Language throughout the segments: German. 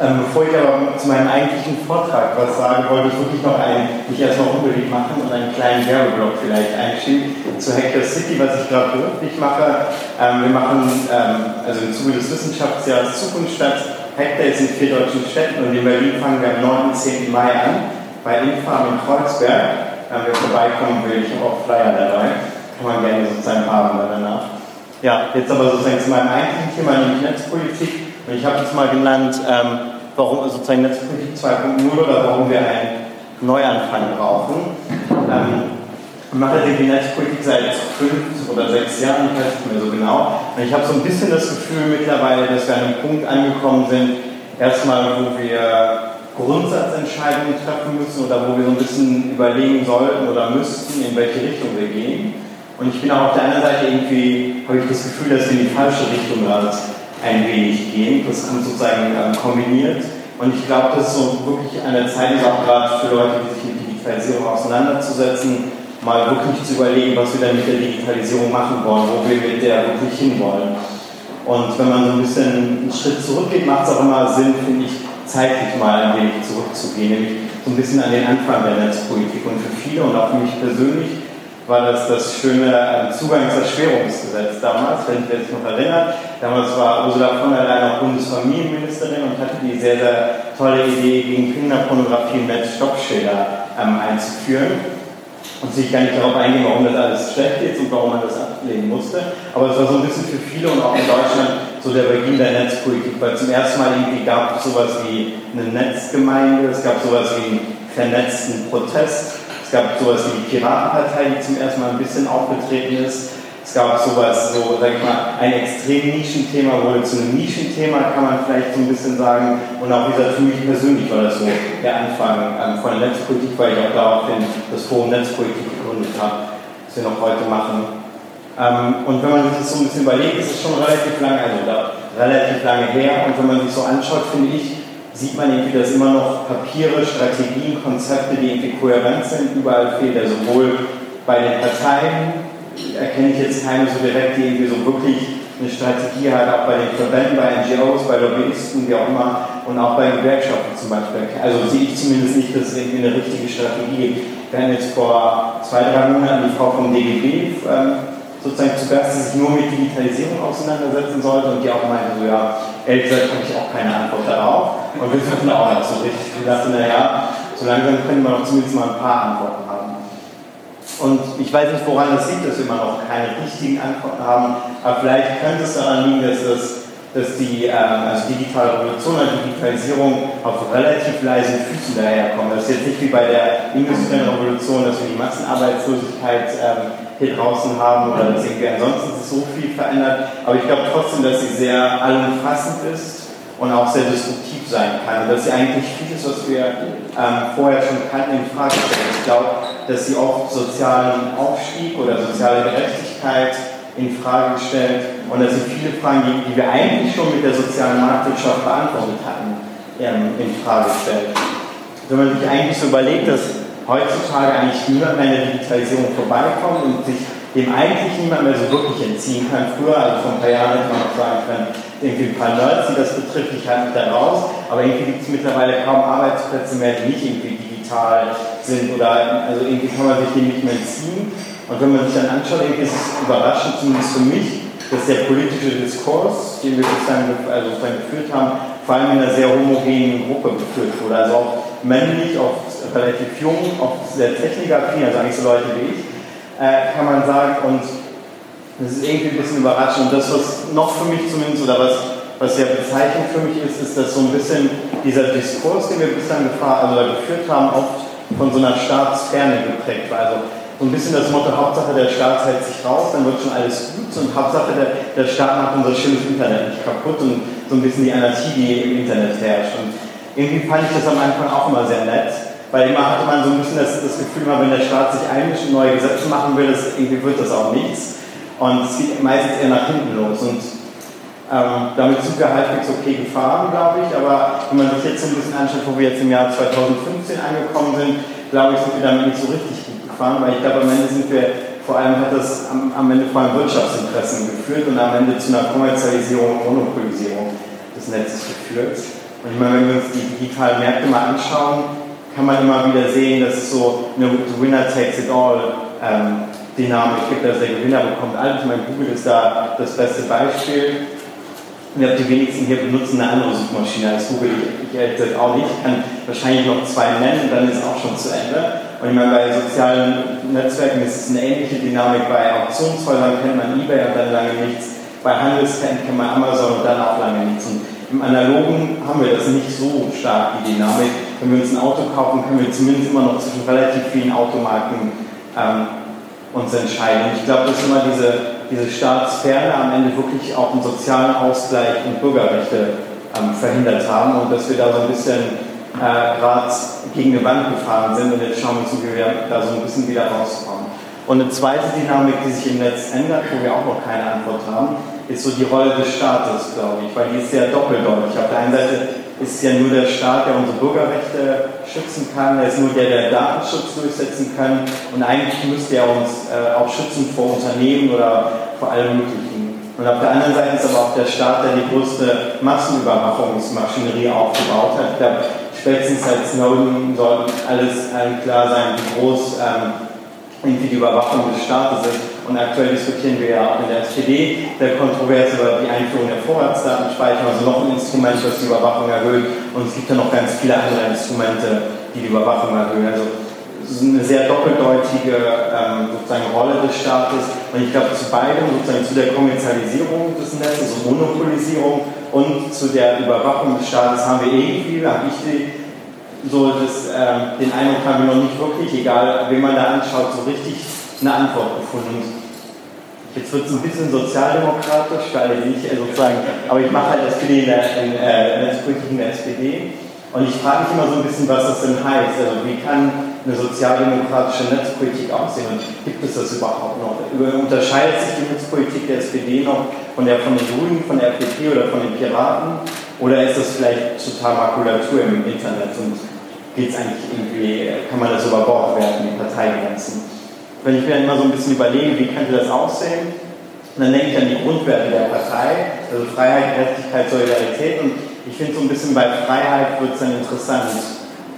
Ähm, bevor ich aber zu meinem eigentlichen Vortrag was sagen wollte, ich wirklich noch einen, mich erstmal unbedingt machen und einen kleinen Werbeblock vielleicht einschieben zu Hacker City, was ich gerade beruflich mache. Ähm, wir machen, ähm, also im Zuge des Wissenschaftsjahres Zukunft statt, Hackdays in vier deutschen Städten und in Berlin fangen wir am 9. und 10. Mai an, bei Infarm in Kreuzberg. Ähm, wer vorbeikommen will, ich habe auch Flyer dabei, kann man gerne sozusagen haben danach. Ja, jetzt aber sozusagen zu meinem eigentlichen Thema, nämlich Netzpolitik. Und ich habe jetzt mal genannt, ähm, warum sozusagen Netzpolitik 2.0 oder warum wir einen Neuanfang brauchen. Ähm, ich mache die Netzpolitik seit fünf oder sechs Jahren, ich weiß nicht mehr so genau. Ich habe so ein bisschen das Gefühl mittlerweile, dass wir an einem Punkt angekommen sind, erstmal, wo wir Grundsatzentscheidungen treffen müssen oder wo wir so ein bisschen überlegen sollten oder müssten, in welche Richtung wir gehen. Und ich bin auch auf der anderen Seite irgendwie, habe ich das Gefühl, dass wir in die falsche Richtung gerade ein wenig gehen. Das kommt sozusagen ähm, kombiniert. Und ich glaube, dass so wirklich an der Zeit ist, auch gerade für Leute, die sich mit Digitalisierung auseinanderzusetzen, mal wirklich zu überlegen, was wir dann mit der Digitalisierung machen wollen, wo wir mit der wirklich hinwollen. Und wenn man so ein bisschen einen Schritt zurückgeht, macht es auch immer Sinn, finde ich, zeitlich mal ein wenig zurückzugehen, nämlich so ein bisschen an den Anfang der Netzpolitik. Und für viele und auch für mich persönlich war das das schöne Zugangserschwerungsgesetz damals, wenn ich mich noch erinnert. Damals war Ursula von der Leyen auch Bundesfamilienministerin und hatte die sehr, sehr tolle Idee, gegen Kinderpornografie im Netz Stoppschilder ähm, einzuführen. Und sich gar nicht darauf eingehen, warum das alles schlecht ist und warum man das ablehnen musste. Aber es war so ein bisschen für viele und auch in Deutschland so der Beginn der Netzpolitik, weil zum ersten Mal irgendwie gab es sowas wie eine Netzgemeinde, es gab sowas wie einen vernetzten Protest es gab sowas wie die Piratenpartei, die zum ersten Mal ein bisschen aufgetreten ist. Es gab sowas, so, sag ich mal, ein extrem Nischenthema wurde zu einem Nischenthema, kann man vielleicht so ein bisschen sagen. Und auch dieser für mich persönlich war das so der Anfang ähm, von der Netzpolitik, weil ich auch daraufhin das Forum Netzpolitik gegründet habe, das wir noch heute machen. Ähm, und wenn man sich das so ein bisschen überlegt, ist es schon relativ lange, also da, relativ lange her. Und wenn man sich so anschaut, finde ich, sieht man irgendwie, dass immer noch Papiere, Strategien, Konzepte, die irgendwie kohärent sind, überall fehlt. Also sowohl bei den Parteien erkenne ich jetzt keine so direkt, die irgendwie so wirklich eine Strategie hat, auch bei den Verbänden, bei NGOs, bei Lobbyisten, wie auch immer, und auch bei Gewerkschaften zum Beispiel. Also sehe ich zumindest nicht, dass es irgendwie eine richtige Strategie gibt. Wir haben jetzt vor zwei, drei Monaten die Frau vom DGB ähm, sozusagen zu Gast, die sich nur mit Digitalisierung auseinandersetzen sollte und die auch meinte, so ja, ehrlich gesagt habe ich auch keine Antwort darauf und wir suchen auch nicht so richtig. Ich dachte, naja, so langsam können wir doch zumindest mal ein paar Antworten haben. Und ich weiß nicht, woran das liegt, dass wir immer noch keine richtigen Antworten haben, aber vielleicht könnte es daran liegen, dass das dass die ähm, also digitale Revolution oder Digitalisierung auf relativ leisen Füßen daherkommt. Das ist jetzt nicht wie bei der industriellen Revolution, dass wir die Massenarbeitslosigkeit ähm, hier draußen haben oder dass irgendwie ansonsten so viel verändert. Aber ich glaube trotzdem, dass sie sehr allumfassend ist und auch sehr disruptiv sein kann. Und dass sie eigentlich vieles, was wir ähm, vorher schon kannten, in Frage stellt. Ich glaube, dass sie oft sozialen Aufstieg oder soziale Gerechtigkeit in Frage stellt und dass sie viele Fragen, die, wir eigentlich schon mit der sozialen Marktwirtschaft beantwortet hatten, ähm, in Frage stellt. Wenn man sich eigentlich so überlegt, dass heutzutage eigentlich niemand mehr an der Digitalisierung vorbeikommt und sich dem eigentlich niemand mehr so wirklich entziehen kann. Früher, also vor ein paar Jahren, hätte man auch sagen können, irgendwie ein paar Nerds, die das betrifft, ich halte mich da raus, aber irgendwie gibt es mittlerweile kaum Arbeitsplätze mehr, die nicht irgendwie digital sind oder also irgendwie kann man sich dem nicht mehr entziehen. Und wenn man sich dann anschaut, irgendwie ist es überraschend, zumindest für mich, dass der politische Diskurs, den wir sozusagen, also sozusagen geführt haben, vor allem in einer sehr homogenen Gruppe geführt wurde. Also auch männlich, oft relativ jung, oft sehr technikaffin, also eigentlich so Leute wie ich, äh, kann man sagen. Und das ist irgendwie ein bisschen überraschend. Und das, was noch für mich zumindest, oder was, was ja bezeichnend für mich ist, ist, dass so ein bisschen dieser Diskurs, den wir bislang gefahren, also geführt haben, oft von so einer Staatsferne geprägt war. Also so ein bisschen das Motto, Hauptsache der Staat hält sich raus, dann wird schon alles gut und Hauptsache der, der Staat macht unser schönes Internet nicht kaputt und so ein bisschen die Anarchie, die im Internet herrscht. Und irgendwie fand ich das am Anfang auch immer sehr nett, weil immer hatte man so ein bisschen das, das Gefühl, wenn der Staat sich einmischt und neue Gesetze machen will, das, irgendwie wird das auch nichts. Und es geht meistens eher nach hinten los. Und ähm, damit sind wir halbwegs okay gefahren, glaube ich. Aber wenn man sich jetzt so ein bisschen anschaut, wo wir jetzt im Jahr 2015 angekommen sind, glaube ich, sind wir damit nicht so richtig gut gefahren, weil ich glaube, am Ende sind wir, vor allem hat das am, am Ende vor allem Wirtschaftsinteressen geführt und am Ende zu einer Kommerzialisierung und Monopolisierung des Netzes geführt. Und ich meine, wenn wir uns die digitalen Märkte mal anschauen, kann man immer wieder sehen, dass es so eine Winner takes it all ähm, Dynamik gibt, dass der Gewinner bekommt alles. Ich meine, Google ist da das beste Beispiel. Und die wenigsten hier benutzen eine andere Suchmaschine als Google. Ich, ich ehrlich gesagt auch nicht. Ich kann wahrscheinlich noch zwei nennen, dann ist auch schon zu Ende. Und ich meine, bei sozialen Netzwerken ist es eine ähnliche Dynamik. Bei Auktionshäusern kennt man eBay und dann lange nichts. Bei Handelsketten kennt man Amazon und dann auch lange nichts. Und im Analogen haben wir das nicht so stark, die Dynamik. Wenn wir uns ein Auto kaufen, können wir zumindest immer noch zwischen relativ vielen Automarken ähm, uns entscheiden. Und ich glaube, dass immer diese, diese Staatsferne am Ende wirklich auch einen sozialen Ausgleich und Bürgerrechte ähm, verhindert haben und dass wir da so ein bisschen äh, gerade gegen eine Wand gefahren sind und jetzt schauen wir zu, wie wir da so ein bisschen wieder rauskommen. Und eine zweite Dynamik, die sich im Netz ändert, wo wir auch noch keine Antwort haben, ist so die Rolle des Staates, glaube ich, weil die ist sehr doppeldeutig. Auf der einen Seite ist ja nur der Staat, der unsere Bürgerrechte schützen kann, er ist nur der, der Datenschutz durchsetzen kann und eigentlich müsste er uns äh, auch schützen vor Unternehmen oder vor allem Möglichen. Und auf der anderen Seite ist aber auch der Staat, der die größte Massenüberwachungsmaschinerie aufgebaut hat. Ich glaube, spätestens seit Snowden soll alles klar sein, wie groß ähm, die Überwachung des Staates ist. Und aktuell diskutieren wir ja auch in der SPD der kontrovers über die Einführung der Vorratsdatenspeicherung, also noch ein Instrument, das die Überwachung erhöht. Und es gibt ja noch ganz viele andere Instrumente, die die Überwachung erhöhen. Also eine sehr doppeldeutige ähm, sozusagen Rolle des Staates. Und ich glaube, zu beidem, sozusagen zu der Kommerzialisierung des Netzes, also Monopolisierung und zu der Überwachung des Staates haben wir irgendwie, habe ich die, so das, äh, den Eindruck haben wir noch nicht wirklich, egal wen man da anschaut, so richtig eine Antwort gefunden. Jetzt wird es ein bisschen sozialdemokratisch, weil ich äh, sozusagen, aber ich mache halt SPD in der, in, äh, Netzpolitik in der SPD und ich frage mich immer so ein bisschen, was das denn heißt. Also wie kann eine sozialdemokratische Netzpolitik aussehen und gibt es das überhaupt noch? Unterscheidet sich die Netzpolitik der SPD noch von der von den Grünen, von der FDP oder von den Piraten? Oder ist das vielleicht total Makulatur im Internet und geht es eigentlich irgendwie, kann man das über Bord werfen, die Parteigrenzen? Wenn ich mir dann immer so ein bisschen überlege, wie könnte das aussehen, dann denke ich an die Grundwerte der Partei, also Freiheit, Gerechtigkeit, Solidarität und ich finde so ein bisschen bei Freiheit wird es dann interessant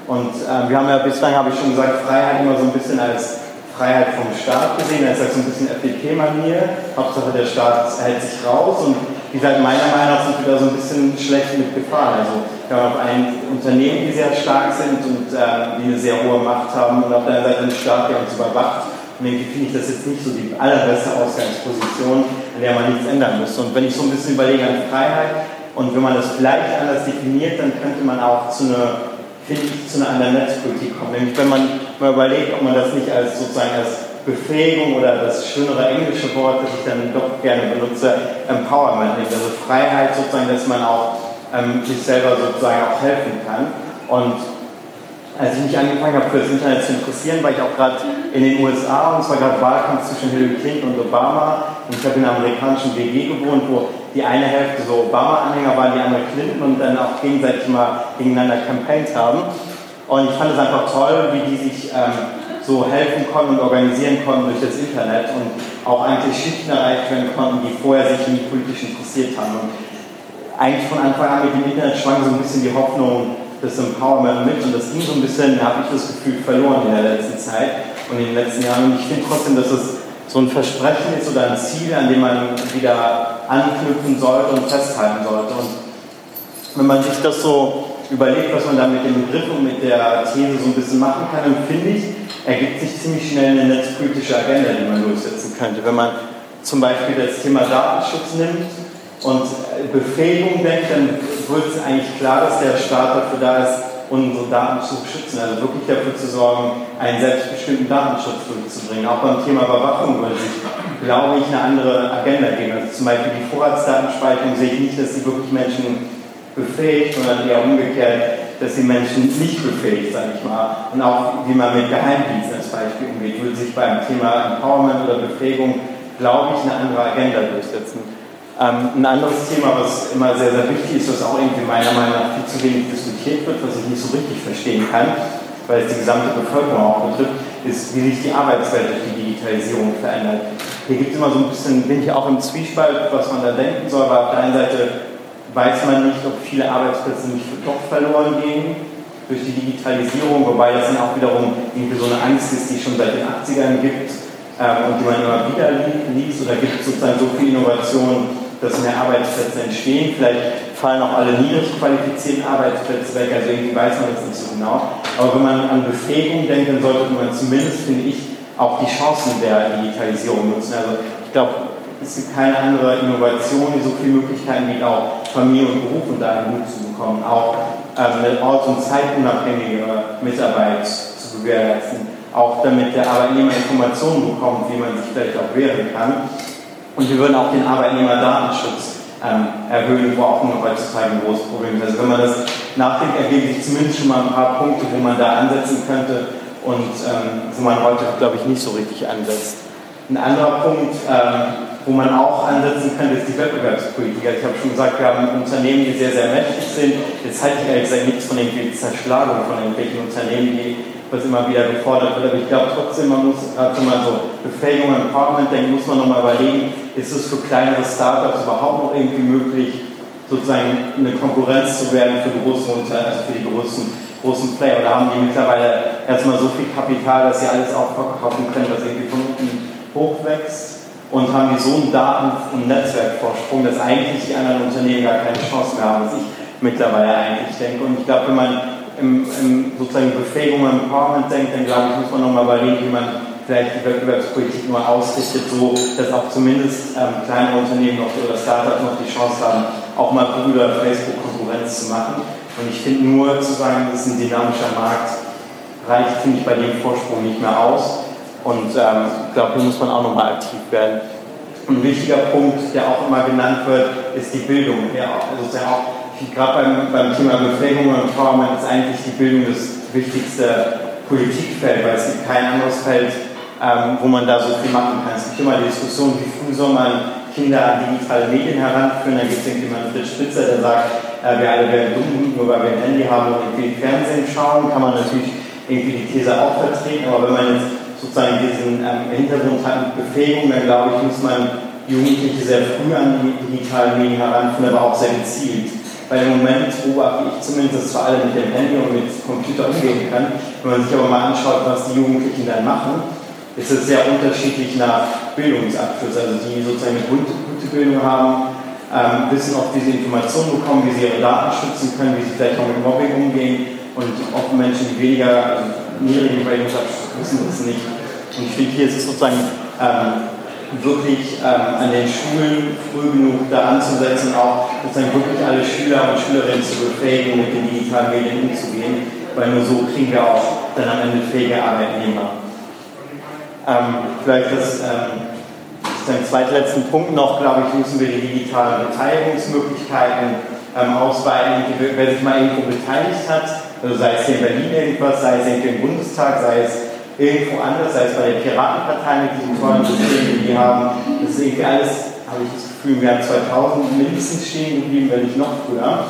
und äh, wir haben ja bislang, habe ich schon gesagt, Freiheit immer so ein bisschen als Freiheit vom Staat gesehen, als so ein bisschen FDP-Manier. Hauptsache der Staat hält sich raus und die halt meiner Meinung nach sind wieder so ein bisschen schlecht mit Gefahr. Also wir haben auf einen Unternehmen, die sehr stark sind und äh, die eine sehr hohe Macht haben und auf der anderen Seite einen Staat, der uns überwacht. Irgendwie finde ich das jetzt nicht so die allerbeste Ausgangsposition, in der man nichts ändern müsste. Und wenn ich so ein bisschen überlege an Freiheit und wenn man das vielleicht anders definiert, dann könnte man auch zu einer finde ich, zu einer anderen Netzpolitik kommen. Nämlich wenn man mal überlegt, ob man das nicht als sozusagen als Befähigung oder das schönere englische Wort, das ich dann doch gerne benutze, Empowerment nimmt. Also Freiheit sozusagen, dass man auch ähm, sich selber sozusagen auch helfen kann. Und als ich mich angefangen habe, für das Internet zu interessieren, war ich auch gerade in den USA und zwar gerade Wahlkampf zwischen Hillary Clinton und Obama. Und ich habe in einer amerikanischen WG gewohnt, wo die eine Hälfte so Obama-Anhänger waren, die andere Clinton und dann auch gegenseitig mal gegeneinander campaigned haben. Und ich fand es einfach toll, wie die sich ähm, so helfen konnten und organisieren konnten durch das Internet und auch eigentlich Schichten erreicht werden konnten, die vorher sich nie politisch interessiert haben. Und eigentlich von Anfang an mit dem Internet schwang so ein bisschen die Hoffnung des Empowerment mit und das ging so ein bisschen, da habe ich das Gefühl, verloren in der letzten Zeit und in den letzten Jahren. Und ich finde trotzdem, dass es so ein Versprechen ist oder ein Ziel, an dem man wieder anknüpfen sollte und festhalten sollte. Und wenn man sich das so überlegt, was man da mit dem Begriff und mit der These so ein bisschen machen kann, dann finde ich, ergibt sich ziemlich schnell eine netzpolitische Agenda, die man durchsetzen könnte. Wenn man zum Beispiel das Thema Datenschutz nimmt und Befähigung denkt, dann wird es eigentlich klar, dass der Staat dafür da ist, unsere Daten zu schützen, also wirklich dafür zu sorgen, einen selbstbestimmten Datenschutz durchzubringen. Auch beim Thema Überwachung würde sich, glaube ich, eine andere Agenda geben. Also zum Beispiel die Vorratsdatenspeicherung sehe ich nicht, dass sie wirklich Menschen befähigt, sondern eher umgekehrt, dass sie Menschen nicht befähigt, sage ich mal. Und auch wie man mit Geheimdiensten als Beispiel umgeht, würde sich beim Thema Empowerment oder Befähigung, glaube ich, eine andere Agenda durchsetzen. Ähm, ein anderes Thema, was immer sehr, sehr wichtig ist, was auch irgendwie meiner Meinung nach viel zu wenig diskutiert wird, was ich nicht so richtig verstehen kann, weil es die gesamte Bevölkerung auch betrifft, ist, wie sich die Arbeitswelt durch die Digitalisierung verändert. Hier gibt es immer so ein bisschen, bin ich auch im Zwiespalt, was man da denken soll, aber auf der einen Seite weiß man nicht, ob viele Arbeitsplätze nicht doch verloren gehen durch die Digitalisierung, wobei das dann auch wiederum irgendwie so eine Angst ist, die es schon seit den 80ern gibt ähm, und die man immer wieder liest. Oder gibt es sozusagen so viel Innovation, dass mehr Arbeitsplätze entstehen. Vielleicht fallen auch alle niedrig qualifizierten Arbeitsplätze weg, also irgendwie weiß man das nicht so genau. Aber wenn man an Befähigung denkt, dann sollte man zumindest, finde ich, auch die Chancen der Digitalisierung nutzen. Also ich glaube, es gibt keine andere Innovation, die so viele Möglichkeiten bietet, auch Familie und Beruf unter einen Hut zu bekommen, auch ähm, ort- und zeitunabhängige Mitarbeit zu gewährleisten, auch damit der Arbeitnehmer Informationen bekommt, wie man sich vielleicht auch wehren kann. Und wir würden auch den Arbeitnehmerdatenschutz ähm, erhöhen, wo auch noch heutzutage ein großes Problem ist. Also wenn man das nachdenkt, ergeben sich zumindest schon mal ein paar Punkte, wo man da ansetzen könnte und ähm, wo man heute, glaube ich, nicht so richtig ansetzt. Ein anderer Punkt, ähm, wo man auch ansetzen kann, ist die Wettbewerbspolitik. Also ich habe schon gesagt, wir haben Unternehmen, die sehr, sehr mächtig sind. Jetzt halte ich ehrlich gesagt nichts von irgendwie Zerschlagung von irgendwelchen Unternehmen, die was immer wieder gefordert wird. Aber ich glaube trotzdem, man muss, gerade wenn man so Befähigung und Empowerment denkt, muss man nochmal überlegen, ist es für kleinere Startups überhaupt noch irgendwie möglich, sozusagen eine Konkurrenz zu werden für große Unternehmen, also für die großen, großen Player? Oder haben die mittlerweile erstmal so viel Kapital, dass sie alles auch verkaufen können, was irgendwie von unten hochwächst? und haben die so einen Daten- und Netzwerkvorsprung, dass eigentlich die anderen Unternehmen gar keine Chance mehr haben, was ich mittlerweile eigentlich denke. Und ich glaube, wenn man im, im sozusagen Befähigung und Empowerment denkt, dann glaube ich, muss man nochmal überlegen, wie man vielleicht die Wettbewerbspolitik nur ausrichtet, so dass auch zumindest ähm, kleine Unternehmen noch, oder Startups noch die Chance haben, auch mal oder Facebook Konkurrenz zu machen. Und ich finde nur zu sagen, das ist ein dynamischer Markt, reicht, finde ich, bei dem Vorsprung nicht mehr aus. Und ähm, ich glaube, hier muss man auch nochmal aktiv werden. Ein wichtiger Punkt, der auch immer genannt wird, ist die Bildung. Ja, also ja auch, gerade beim, beim Thema Befähigung und Empowerment ist eigentlich die Bildung das wichtigste Politikfeld, weil es gibt kein anderes Feld, ähm, wo man da so viel machen kann. Es gibt immer die Diskussion, wie früh soll man Kinder an digitale Medien heranführen. Da gibt es irgendjemand Fritz Spitzer, der sagt, äh, wir alle werden dumm, nur weil wir ein Handy haben und irgendwie Fernsehen schauen, kann man natürlich irgendwie die These auch vertreten. Aber wenn man jetzt sozusagen diesen ähm, Hintergrund hat mit Befähigung, dann glaube ich, muss man Jugendliche sehr früh an die digitalen Medien heranführen, aber auch sehr gezielt. Weil im Moment beobachte ich zumindest, dass vor allem mit dem Handy und mit Computer umgehen kann. Wenn man sich aber mal anschaut, was die Jugendlichen dann machen, ist es sehr unterschiedlich nach Bildungsabschluss. Also die sozusagen eine gute, gute Bildung haben, ähm, wissen auch, wie sie Informationen bekommen, wie sie ihre Daten schützen können, wie sie vielleicht auch mit Mobbing umgehen und auch Menschen, die weniger, also niedrigen Bildungsabschluss wissen das nicht. Und ich finde, hier ist es sozusagen ähm, wirklich ähm, an den Schulen früh genug da anzusetzen, auch sozusagen wirklich alle Schüler und Schülerinnen zu befähigen, mit den digitalen Medien umzugehen, weil nur so kriegen wir auch dann am Ende fähige Arbeitnehmer. Ähm, vielleicht das ähm, den zweitletzten Punkt noch, glaube ich, müssen wir die digitalen Beteiligungsmöglichkeiten ähm, ausweiten. Wer sich mal irgendwo beteiligt hat, also sei es hier in Berlin irgendwas, sei es irgendwie im Bundestag, sei es irgendwo anders, es bei der Piratenpartei mit diesen tollen Systemen, die die haben. Das ist irgendwie alles, habe ich das Gefühl, im Jahr 2000 mindestens stehen geblieben, wenn nicht noch früher.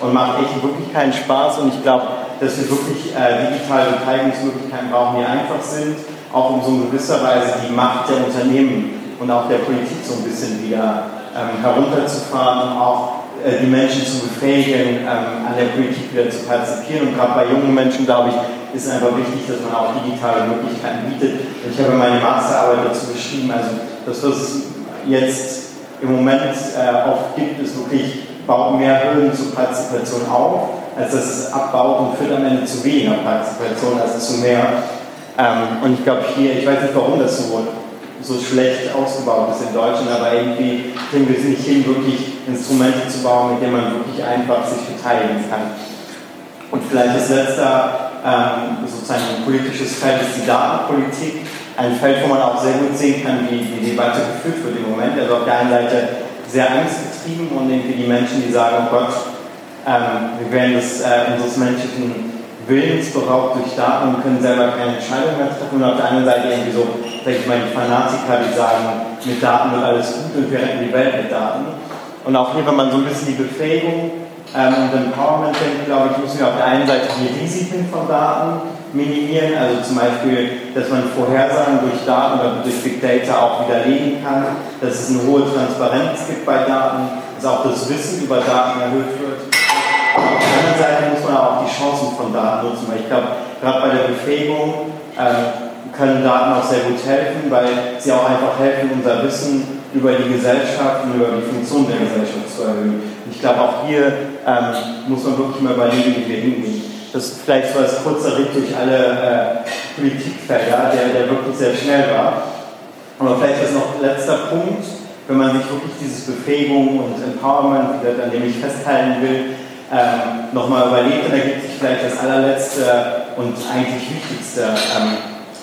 Und macht echt wirklich keinen Spaß. Und ich glaube, dass wir wirklich äh, digitale Beteiligungsmöglichkeiten brauchen, die einfach sind, auch um so in gewisser Weise die Macht der Unternehmen und auch der Politik so ein bisschen wieder ähm, herunterzufahren und auch äh, die Menschen zu befähigen, ähm, an der Politik wieder zu partizipieren. Und gerade bei jungen Menschen, glaube ich, ist einfach wichtig, dass man auch digitale Möglichkeiten bietet. Ich habe meine Masterarbeit dazu geschrieben, also das, was es jetzt im Moment äh, oft gibt, ist wirklich, baut mehr Hürden zur Partizipation auf, als dass es abbaut und führt am Ende zu weniger Partizipation als zu mehr. Ähm, und ich glaube hier, ich weiß nicht, warum das so so schlecht ausgebaut ist in Deutschland, aber irgendwie kriegen wir es nicht hin, wirklich Instrumente zu bauen, mit denen man wirklich einfach sich beteiligen kann. Und vielleicht das letzte ähm, sozusagen ein politisches Feld ist die Datenpolitik. Ein Feld, wo man auch sehr gut sehen kann, wie die Debatte geführt wird im Moment. Also auf der einen Seite sehr angstgetrieben und irgendwie die Menschen, die sagen, oh Gott, ähm, wir werden das, äh, unseres menschlichen Willens beraubt durch Daten und können selber keine Entscheidung mehr treffen. Und auf der anderen Seite irgendwie so, sag ich mal, die Fanatiker, die sagen, mit Daten wird alles gut und wir retten die Welt mit Daten. Und auch hier, wenn man so ein bisschen die Befähigung ähm, und Empowerment denkt, glaube ich, müssen wir auf der einen Seite die Risiken von Daten minimieren, also zum Beispiel, dass man Vorhersagen durch Daten oder durch Big Data auch widerlegen kann, dass es eine hohe Transparenz gibt bei Daten, dass auch das Wissen über Daten erhöht wird. Auf der anderen Seite muss man auch die Chancen von Daten nutzen, weil ich glaube, gerade bei der Befähigung äh, können Daten auch sehr gut helfen, weil sie auch einfach helfen, unser Wissen über die Gesellschaft und über die Funktion der Gesellschaft zu erhöhen. Ich glaube, auch hier ähm, muss man wirklich mal überlegen, wie wir hingehen. Das ist vielleicht so als kurzer Ritt durch alle äh, Politikfelder, der, der wirklich sehr schnell war. Aber vielleicht ist noch letzter Punkt, wenn man sich wirklich dieses Befähigung und Empowerment, an dem ich festhalten will, ähm, nochmal überlegt, dann ergibt sich vielleicht das allerletzte und eigentlich wichtigste ähm,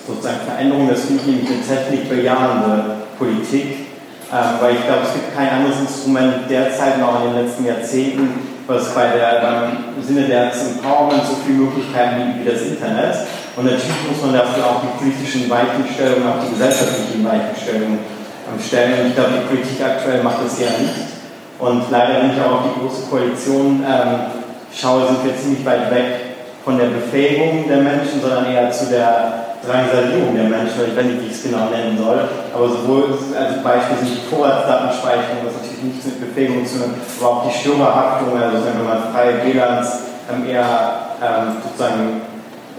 sozusagen Veränderung, das finde ich nämlich eine technikbejahende Politik, ähm, weil ich glaube, es gibt kein anderes Instrument derzeit noch in den letzten Jahrzehnten, was bei der, beim Sinne der Empowerment so viele Möglichkeiten bietet wie das Internet. Und natürlich muss man dafür auch die politischen Weichenstellungen, auch die gesellschaftlichen Weichenstellungen ähm, stellen. Und ich glaube, die Politik aktuell macht das ja nicht. Und leider, wenn ich auch auf die Große Koalition ähm, schaue, sind wir ziemlich weit weg von der Befähigung der Menschen, sondern eher zu der Drangsalierung der Menschen, ich weiß nicht, wie ich es genau nennen soll, aber sowohl als Beispiel sind die Vorratsdatenspeicherung, was natürlich nichts mit Befähigung zu tun aber auch die Störerhaftung, also wenn man freie WLANs ähm, eher ähm, sozusagen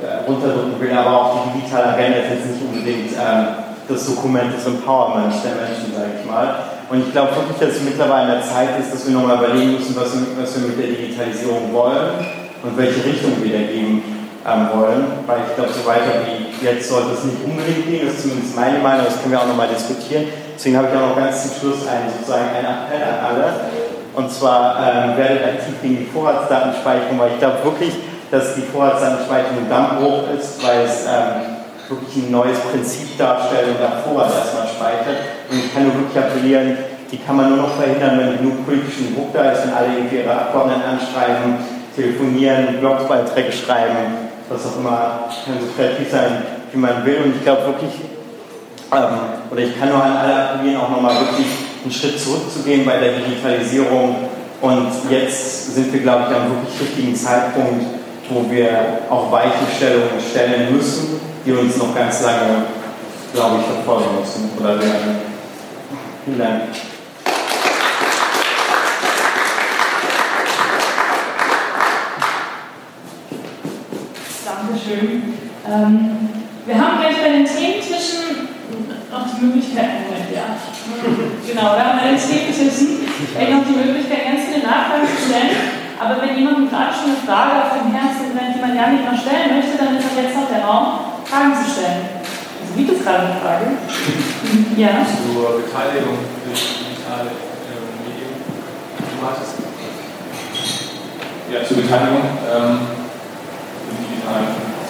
äh, runterdrücken will, aber auch die digitale Agenda ist jetzt nicht unbedingt ähm, das Dokument des Empowerments der Menschen, sage ich mal. Und ich glaube wirklich, dass es mittlerweile an der Zeit ist, dass wir nochmal überlegen müssen, was was wir mit der Digitalisierung wollen und welche Richtung wir da geben ähm, wollen. Weil ich glaube, so weiter wie jetzt sollte es nicht unbedingt gehen, das ist zumindest meine Meinung, das können wir auch nochmal diskutieren. Deswegen habe ich auch noch ganz zum Schluss einen, sozusagen einen Appell an alle. Und zwar ähm, werdet aktiv gegen die Vorratsdatenspeicherung, weil ich glaube wirklich, dass die Vorratsdatenspeicherung ein Dammbruch ist, weil es ähm, wirklich ein neues Prinzip darstellt und da Vorrat erstmal speichert. Und ich kann nur wirklich appellieren, die kann man nur noch verhindern, wenn genug politischen Druck da ist, wenn alle irgendwie ihre Abgeordneten anschreiben, telefonieren, Blogbeiträge schreiben was auch immer, kann so kreativ sein, wie man will. Und ich glaube wirklich, ähm, oder ich kann nur an alle appellieren, auch nochmal wirklich einen Schritt zurückzugehen bei der Digitalisierung. Und jetzt sind wir, glaube ich, am wirklich richtigen Zeitpunkt, wo wir auch Weichenstellungen stellen müssen, die uns noch ganz lange, glaube ich, verfolgen müssen oder werden. Vielen Dank. Schön. Ähm, wir haben gleich bei den Thementischen noch die Möglichkeit, Moment, ja. Genau, wir haben bei den Thementischen noch die Möglichkeit, ganz viele Nachfragen zu stellen. Aber wenn jemand gerade schon eine Frage auf dem Herzen brennt, die man ja nicht noch stellen möchte, dann ist jetzt noch der Raum, Fragen zu stellen. Also, wie ist gerade eine Frage? ja. Zur Beteiligung durch digitale äh, Medien. Ja, zur Beteiligung ähm,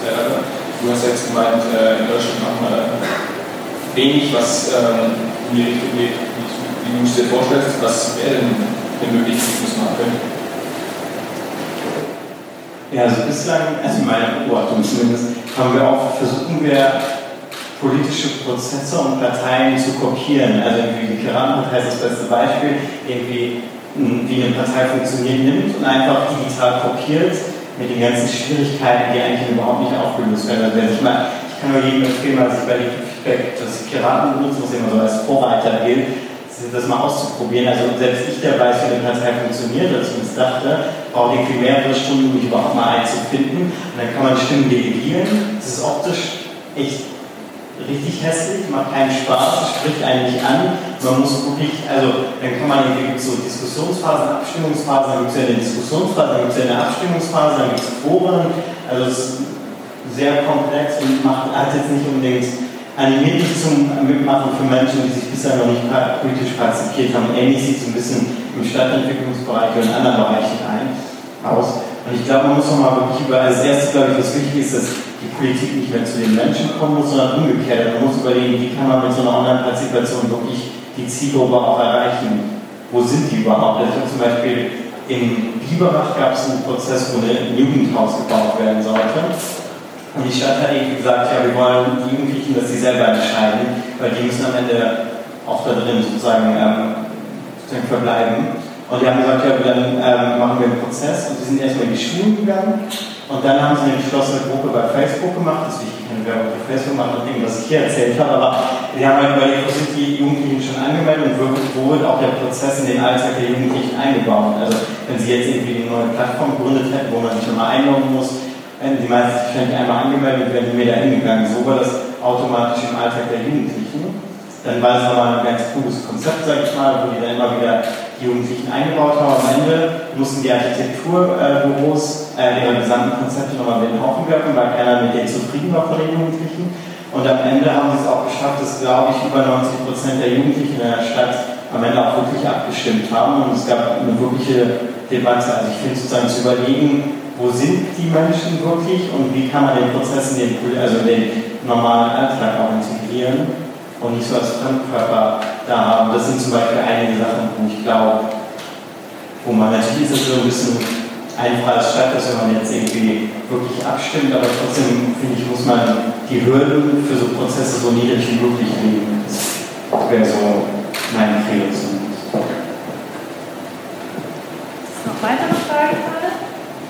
digitalen Du hast jetzt gemeint, äh, in Deutschland machen wir wenig, was ähm, in die Richtung geht, wie du es dir vorstellst. Was wäre denn eine Möglichkeit, die wir machen können? Ja, also bislang, also in meiner Beobachtung zumindest, haben wir auch, versuchen wir politische Prozesse und Parteien zu kopieren. Also die Piratenpartei ist das beste Beispiel, irgendwie wie eine Partei funktioniert, nimmt und einfach digital kopiert mit den ganzen Schwierigkeiten, die eigentlich überhaupt nicht aufgelöst werden. Also ich, mal, ich kann nur jedem empfehlen, mal sich bei dem Feedback, was immer so als Vorreiter gilt, das mal auszuprobieren. Also selbst ich, der weiß, wie eine Partei funktioniert, oder zumindest dachte, braucht irgendwie mehrere Stunden, um mich überhaupt mal einzufinden. Und dann kann man Stimmen delegieren. Das ist optisch echt richtig hässlich, macht keinen Spaß, spricht einen nicht an. Man muss wirklich, also dann kann man irgendwie so Diskussionsphasen, Abstimmungsphasen, dann gibt es ja eine Diskussionsphase, dann gibt es ja eine Abstimmungsphase, dann gibt es Foren. Also es ist sehr komplex und macht, hat jetzt nicht unbedingt animiert nicht zum Mitmachen für Menschen, die sich bisher noch nicht politisch partizipiert haben. Ähnlich sieht es ein bisschen im Stadtentwicklungsbereich oder in anderen Bereichen ein, aus. Und ich glaube, man muss nochmal wirklich über, als erstes, glaube ich, was wichtig ist, dass die Politik nicht mehr zu den Menschen kommen muss, sondern umgekehrt. Man muss überlegen, wie kann man mit so einer Online-Partizipation wirklich die Zielgruppe auch erreichen. Wo sind die überhaupt? Also zum Beispiel in Biberach gab es einen Prozess, wo ein Jugendhaus gebaut werden sollte. Und die Stadt hat eben gesagt, ja, wir wollen die Jugendlichen, dass sie selber entscheiden, weil die müssen am Ende auch da drin sozusagen, ähm, sozusagen verbleiben. Und die haben gesagt, ja, dann ähm, machen wir einen Prozess. Und sie sind erstmal in die Schulen gegangen. Und dann haben sie eine geschlossene Gruppe bei Facebook gemacht. Das ist wichtig, keine wir auf Facebook machen Dinge, was ich hier erzählt habe, aber wir haben halt überlegt, wo sind die Jugendlichen schon angemeldet und wo wird auch der Prozess in den Alltag der Jugendlichen eingebaut. Also wenn sie jetzt irgendwie eine neue Plattform gegründet hätten, wo man sich nochmal einloggen muss, die meisten sich ständig einmal angemeldet, werden die mir da hingegangen. So war das automatisch im Alltag der Jugendlichen. Dann war es nochmal ein ganz cooles Konzept, sag ich mal, wo die dann immer wieder die Jugendlichen eingebaut haben. Am Ende mussten die Architekturbüros äh, ihre gesamten Konzepte nochmal mit den Haufen werfen, weil keiner mit denen zufrieden war von den Jugendlichen. Und am Ende haben sie es auch geschafft, dass, glaube ich, über 90 Prozent der Jugendlichen in der Stadt am Ende auch wirklich abgestimmt haben. Und es gab eine wirkliche Debatte. Also ich finde sozusagen zu überlegen, wo sind die Menschen wirklich und wie kann man den Prozess in den, also den normalen Alltag auch integrieren und nicht so als Fremdkörper da haben. Das sind zum Beispiel einige Sachen, wo ich glaube, wo man natürlich ist es so ein bisschen als Stadt, dass wenn man jetzt irgendwie wirklich abstimmt, aber trotzdem finde ich, muss man die Hürden für so Prozesse so niedrig wie möglich legen. Das wäre so meine Credo zumindest. Noch weitere Fragen gerade?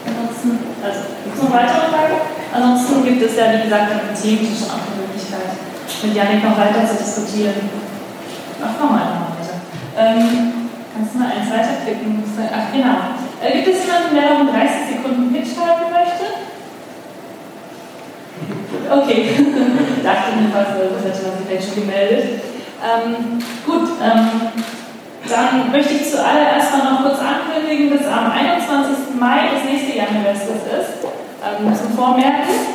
Ansonsten, also gibt es noch weitere Fragen? Ansonsten gibt es ja, wie gesagt, eine theoretische auch die Möglichkeit, mit Janik noch weiter zu diskutieren. Ach, komm mal noch weiter. Ähm, kannst du mal eins weiterklicken? Ach, genau. Äh, gibt es jemanden, der noch in 30 Sekunden mitschreiben möchte? Okay, dachte mir fast, das hätte man sich vielleicht schon gemeldet. Ähm, gut, ähm, dann möchte ich zuallererst mal noch kurz ankündigen, dass am 21. Mai das nächste Januarsfest ist, ähm, zum Vormerken.